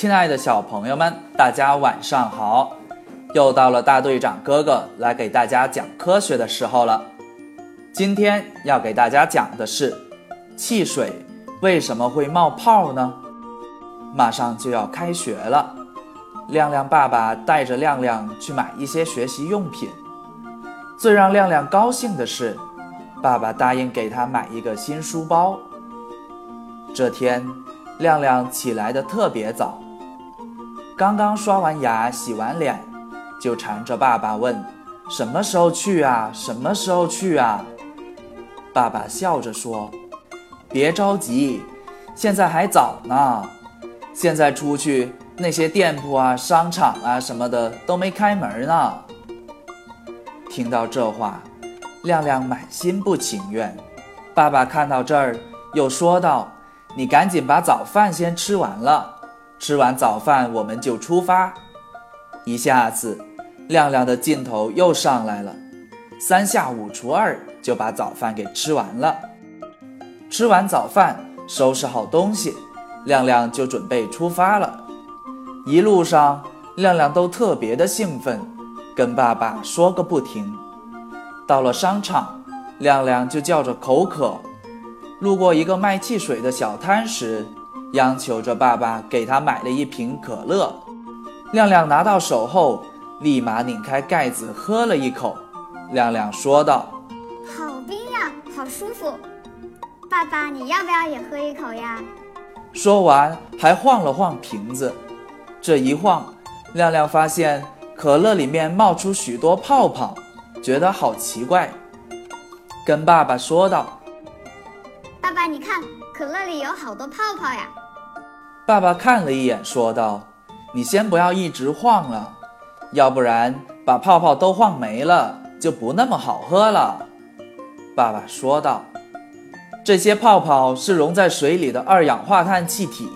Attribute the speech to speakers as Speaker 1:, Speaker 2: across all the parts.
Speaker 1: 亲爱的小朋友们，大家晚上好！又到了大队长哥哥来给大家讲科学的时候了。今天要给大家讲的是，汽水为什么会冒泡呢？马上就要开学了，亮亮爸爸带着亮亮去买一些学习用品。最让亮亮高兴的是，爸爸答应给他买一个新书包。这天，亮亮起来的特别早。刚刚刷完牙、洗完脸，就缠着爸爸问：“什么时候去啊？什么时候去啊？”爸爸笑着说：“别着急，现在还早呢。现在出去，那些店铺啊、商场啊什么的都没开门呢。”听到这话，亮亮满心不情愿。爸爸看到这儿，又说道：“你赶紧把早饭先吃完了。”吃完早饭，我们就出发。一下子，亮亮的劲头又上来了，三下五除二就把早饭给吃完了。吃完早饭，收拾好东西，亮亮就准备出发了。一路上，亮亮都特别的兴奋，跟爸爸说个不停。到了商场，亮亮就叫着口渴。路过一个卖汽水的小摊时，央求着爸爸给他买了一瓶可乐，亮亮拿到手后，立马拧开盖子喝了一口。亮亮说道：“
Speaker 2: 好冰呀，好舒服。爸爸，你要不要也喝一口呀？”
Speaker 1: 说完还晃了晃瓶子。这一晃，亮亮发现可乐里面冒出许多泡泡，觉得好奇怪，跟爸爸说道：“
Speaker 2: 爸爸，你看，可乐里有好多泡泡呀。”
Speaker 1: 爸爸看了一眼，说道：“你先不要一直晃了，要不然把泡泡都晃没了，就不那么好喝了。”爸爸说道：“这些泡泡是溶在水里的二氧化碳气体。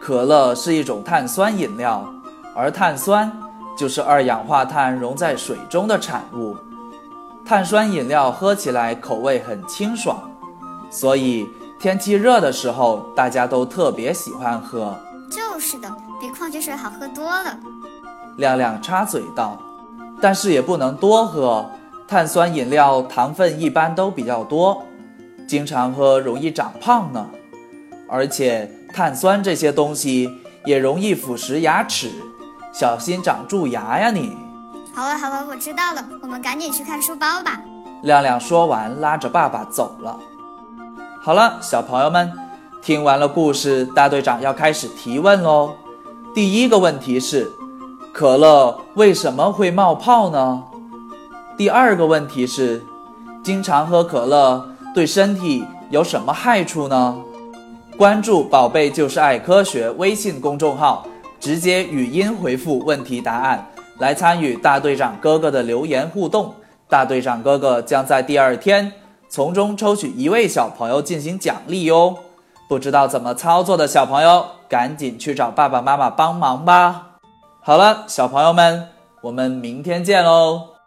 Speaker 1: 可乐是一种碳酸饮料，而碳酸就是二氧化碳溶在水中的产物。碳酸饮料喝起来口味很清爽，所以。”天气热的时候，大家都特别喜欢喝。
Speaker 2: 就是的，比矿泉水好喝多了。
Speaker 1: 亮亮插嘴道：“但是也不能多喝，碳酸饮料糖分一般都比较多，经常喝容易长胖呢。而且碳酸这些东西也容易腐蚀牙齿，小心长蛀牙呀！你。”
Speaker 2: 好了好了，我知道了，我们赶紧去看书包吧。
Speaker 1: 亮亮说完，拉着爸爸走了。好了，小朋友们，听完了故事，大队长要开始提问喽。第一个问题是，可乐为什么会冒泡呢？第二个问题是，经常喝可乐对身体有什么害处呢？关注“宝贝就是爱科学”微信公众号，直接语音回复问题答案，来参与大队长哥哥的留言互动。大队长哥哥将在第二天。从中抽取一位小朋友进行奖励哟！不知道怎么操作的小朋友，赶紧去找爸爸妈妈帮忙吧。好了，小朋友们，我们明天见喽！